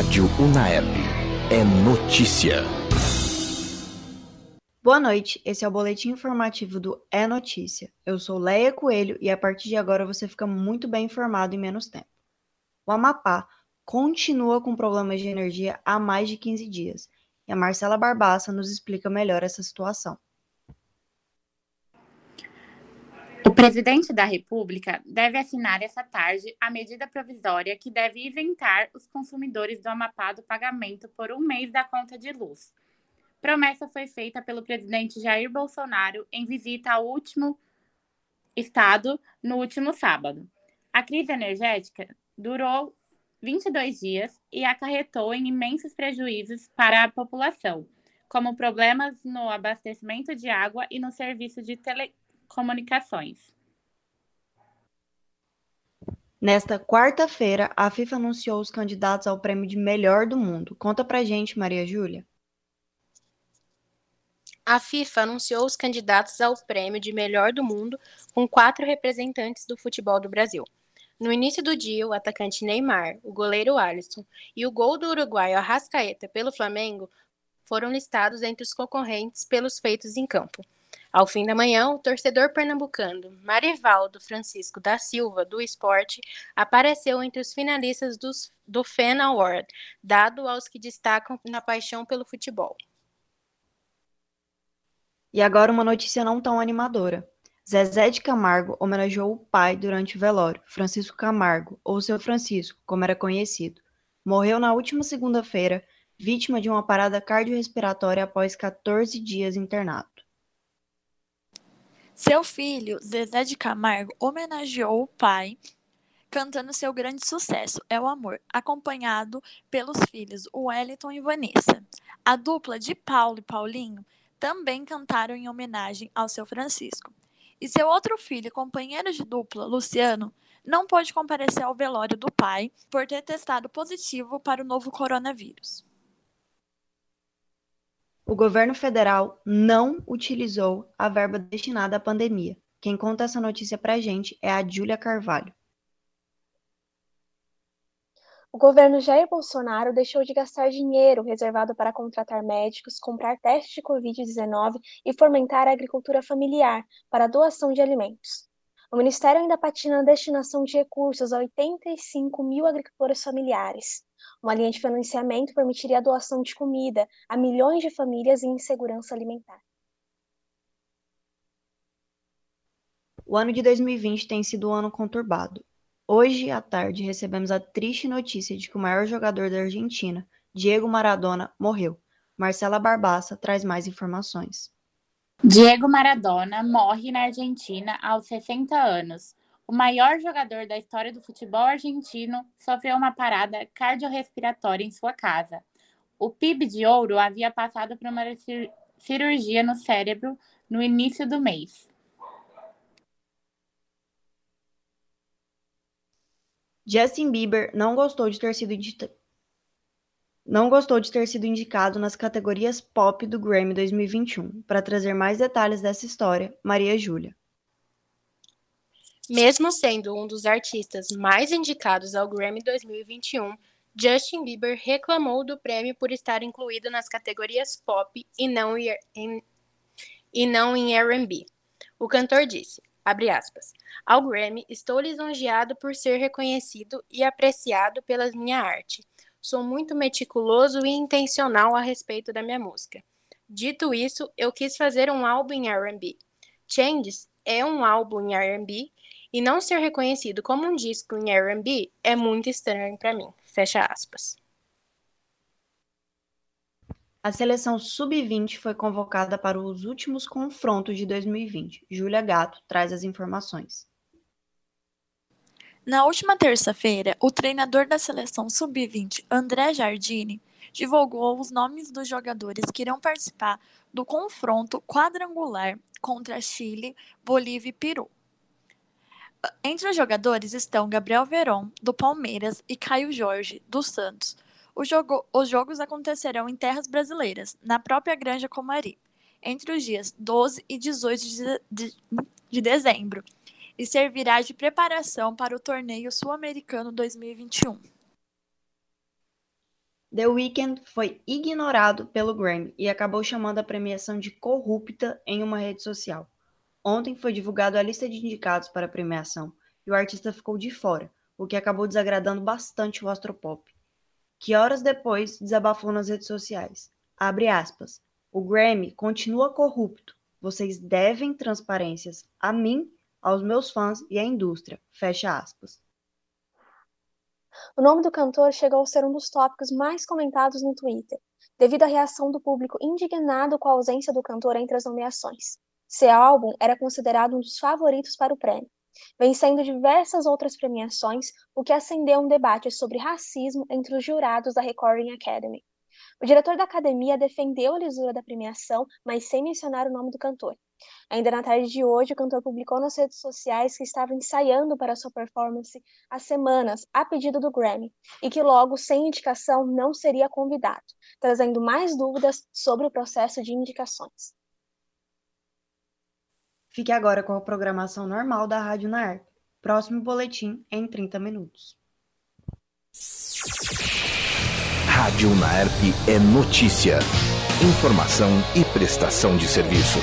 Rádio Unaep. É notícia. Boa noite, esse é o boletim informativo do É Notícia. Eu sou Leia Coelho e a partir de agora você fica muito bem informado em menos tempo. O Amapá continua com problemas de energia há mais de 15 dias e a Marcela Barbassa nos explica melhor essa situação. O presidente da República deve assinar essa tarde a medida provisória que deve isentar os consumidores do Amapá do pagamento por um mês da conta de luz. Promessa foi feita pelo presidente Jair Bolsonaro em visita ao último estado no último sábado. A crise energética durou 22 dias e acarretou em imensos prejuízos para a população, como problemas no abastecimento de água e no serviço de telecomunicações. Nesta quarta-feira, a FIFA anunciou os candidatos ao prêmio de melhor do mundo. Conta pra gente, Maria Júlia. A FIFA anunciou os candidatos ao prêmio de melhor do mundo com quatro representantes do futebol do Brasil. No início do dia, o atacante Neymar, o goleiro Alisson e o gol do uruguaio Arrascaeta pelo Flamengo foram listados entre os concorrentes pelos feitos em campo. Ao fim da manhã, o torcedor pernambucano Marivaldo Francisco da Silva, do esporte, apareceu entre os finalistas dos, do FAN Award, dado aos que destacam na paixão pelo futebol. E agora uma notícia não tão animadora. Zezé de Camargo homenageou o pai durante o velório, Francisco Camargo, ou seu Francisco, como era conhecido. Morreu na última segunda-feira, vítima de uma parada cardiorrespiratória após 14 dias internado. Seu filho, Zezé de Camargo, homenageou o pai cantando seu grande sucesso, É o Amor, acompanhado pelos filhos Wellington e Vanessa. A dupla de Paulo e Paulinho também cantaram em homenagem ao seu Francisco. E seu outro filho, companheiro de dupla, Luciano, não pôde comparecer ao velório do pai por ter testado positivo para o novo coronavírus. O governo federal não utilizou a verba destinada à pandemia. Quem conta essa notícia pra gente é a Júlia Carvalho. O governo Jair Bolsonaro deixou de gastar dinheiro reservado para contratar médicos, comprar testes de Covid-19 e fomentar a agricultura familiar para a doação de alimentos. O Ministério ainda patina na destinação de recursos a 85 mil agricultores familiares. Uma linha de financiamento permitiria a doação de comida a milhões de famílias em insegurança alimentar. O ano de 2020 tem sido um ano conturbado. Hoje à tarde recebemos a triste notícia de que o maior jogador da Argentina, Diego Maradona, morreu. Marcela Barbassa traz mais informações. Diego Maradona morre na Argentina aos 60 anos. O maior jogador da história do futebol argentino sofreu uma parada cardiorrespiratória em sua casa. O PIB de ouro havia passado por uma cirurgia no cérebro no início do mês. Justin Bieber não gostou de ter sido não gostou de ter sido indicado nas categorias pop do Grammy 2021. Para trazer mais detalhes dessa história, Maria Júlia. Mesmo sendo um dos artistas mais indicados ao Grammy 2021, Justin Bieber reclamou do prêmio por estar incluído nas categorias pop e não em, e não em R&B. O cantor disse: Abre aspas. Ao Grammy, estou lisonjeado por ser reconhecido e apreciado pela minha arte. Sou muito meticuloso e intencional a respeito da minha música. Dito isso, eu quis fazer um álbum em R&B. Changes é um álbum em R&B e não ser reconhecido como um disco em R&B é muito estranho para mim. Fecha aspas. A seleção sub-20 foi convocada para os últimos confrontos de 2020. Júlia Gato traz as informações. Na última terça-feira, o treinador da seleção sub-20, André Jardine, divulgou os nomes dos jogadores que irão participar do confronto quadrangular contra Chile, Bolívia e Peru. Entre os jogadores estão Gabriel Veron, do Palmeiras, e Caio Jorge, do Santos Jogo, os jogos acontecerão em terras brasileiras, na própria Granja Comari, entre os dias 12 e 18 de, de, de dezembro, e servirá de preparação para o torneio sul-americano 2021. The Weeknd foi ignorado pelo Grammy e acabou chamando a premiação de corrupta em uma rede social. Ontem foi divulgada a lista de indicados para a premiação e o artista ficou de fora, o que acabou desagradando bastante o astropop, que horas depois desabafou nas redes sociais. Abre aspas. O Grammy continua corrupto. Vocês devem transparências a mim, aos meus fãs e à indústria. Fecha aspas. O nome do cantor chegou a ser um dos tópicos mais comentados no Twitter, devido à reação do público indignado com a ausência do cantor entre as nomeações. Seu álbum era considerado um dos favoritos para o prêmio, vencendo diversas outras premiações, o que acendeu um debate sobre racismo entre os jurados da Recording Academy. O diretor da academia defendeu a lisura da premiação, mas sem mencionar o nome do cantor. Ainda na tarde de hoje, o cantor publicou nas redes sociais que estava ensaiando para sua performance há semanas, a pedido do Grammy, e que logo, sem indicação, não seria convidado, trazendo mais dúvidas sobre o processo de indicações. Fique agora com a programação normal da Rádio Naer. Próximo boletim em 30 minutos. Rádio Naerp é notícia, informação e prestação de serviço.